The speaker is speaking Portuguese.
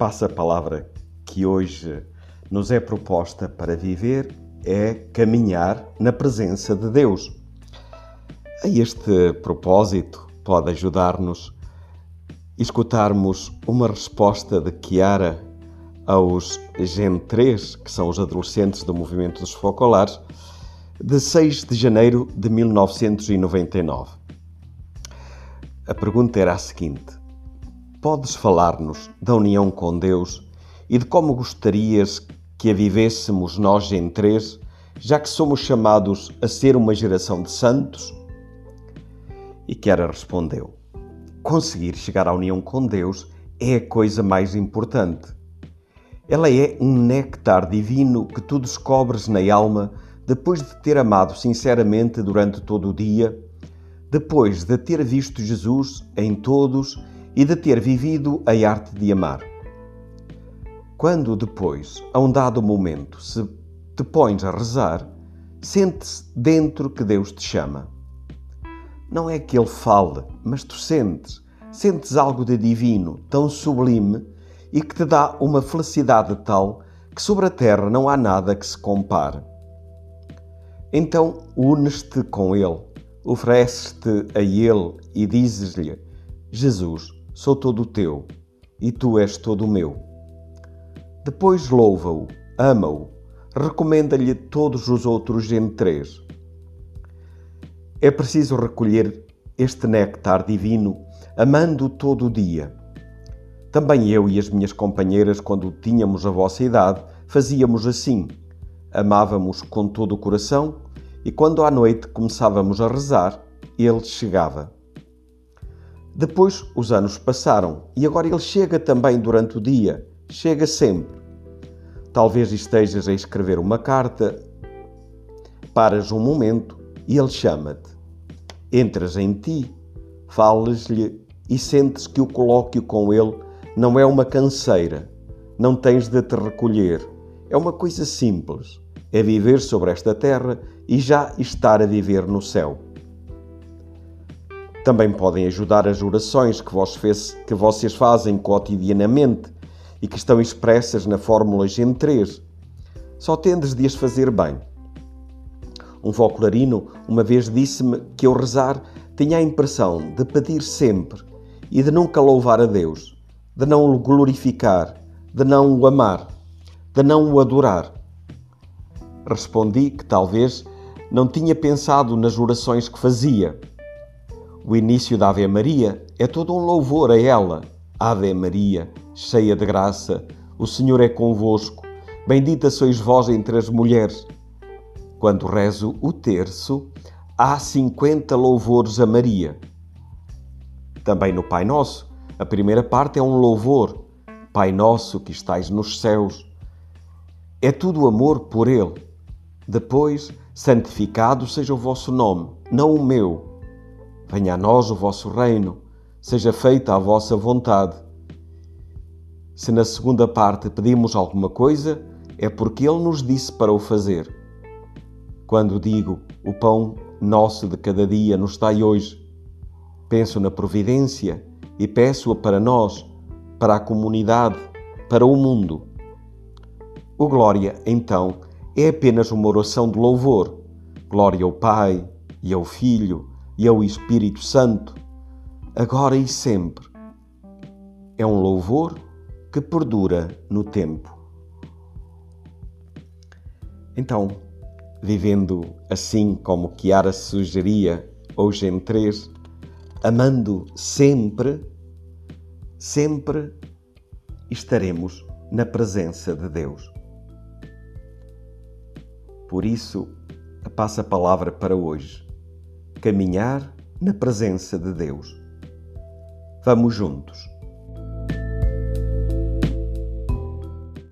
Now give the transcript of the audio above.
passa-palavra que hoje nos é proposta para viver é caminhar na presença de Deus. A este propósito, pode ajudar-nos escutarmos uma resposta de Chiara aos Gen 3, que são os adolescentes do movimento dos focolares, de 6 de janeiro de 1999. A pergunta era a seguinte: Podes falar-nos da união com Deus e de como gostarias que a vivêssemos nós em três, já que somos chamados a ser uma geração de santos? E Chiara respondeu: Conseguir chegar à união com Deus é a coisa mais importante. Ela é um néctar divino que tu descobres na alma depois de ter amado sinceramente durante todo o dia, depois de ter visto Jesus em todos e de ter vivido a arte de amar. Quando depois, a um dado momento, se te pões a rezar, sente-se dentro que Deus te chama. Não é que Ele fale, mas tu sentes, sentes algo de divino, tão sublime e que te dá uma felicidade tal que sobre a terra não há nada que se compare. Então unes-te com Ele, ofereces-te a Ele e dizes-lhe: Jesus, sou todo teu e tu és todo meu. Depois louva-o, ama-o, recomenda-lhe todos os outros em três. É preciso recolher este néctar divino, amando todo o dia. Também eu e as minhas companheiras, quando tínhamos a vossa idade, fazíamos assim. Amávamos com todo o coração e quando à noite começávamos a rezar, ele chegava. Depois os anos passaram e agora ele chega também durante o dia, chega sempre. Talvez estejas a escrever uma carta, paras um momento e ele chama-te. Entras em ti, falas-lhe e sentes que o colóquio com ele não é uma canseira, não tens de te recolher, é uma coisa simples, é viver sobre esta terra e já estar a viver no céu. Também podem ajudar as orações que, vos fez, que vocês fazem cotidianamente e que estão expressas na Fórmula Gen 3. Só tendes de as fazer bem. Um focularino uma vez disse-me que ao rezar tinha a impressão de pedir sempre e de nunca louvar a Deus, de não o glorificar, de não o amar, de não o adorar. Respondi que talvez não tinha pensado nas orações que fazia o início da Ave Maria é todo um louvor a ela. Ave Maria, cheia de graça, o Senhor é convosco. Bendita sois vós entre as mulheres. Quando rezo o terço, há 50 louvores a Maria. Também no Pai Nosso, a primeira parte é um louvor. Pai Nosso que estais nos céus. É tudo amor por Ele. Depois, santificado seja o vosso nome, não o meu Venha a nós o vosso reino, seja feita a vossa vontade. Se na segunda parte pedimos alguma coisa, é porque Ele nos disse para o fazer. Quando digo o pão nosso de cada dia nos dai hoje, penso na providência e peço-a para nós, para a comunidade, para o mundo. O Glória, então, é apenas uma oração de louvor. Glória ao Pai e ao Filho e ao Espírito Santo, agora e sempre. É um louvor que perdura no tempo. Então, vivendo assim como Chiara sugeria hoje em três, amando sempre, sempre estaremos na presença de Deus. Por isso, a palavra para hoje caminhar na presença de Deus. Vamos juntos.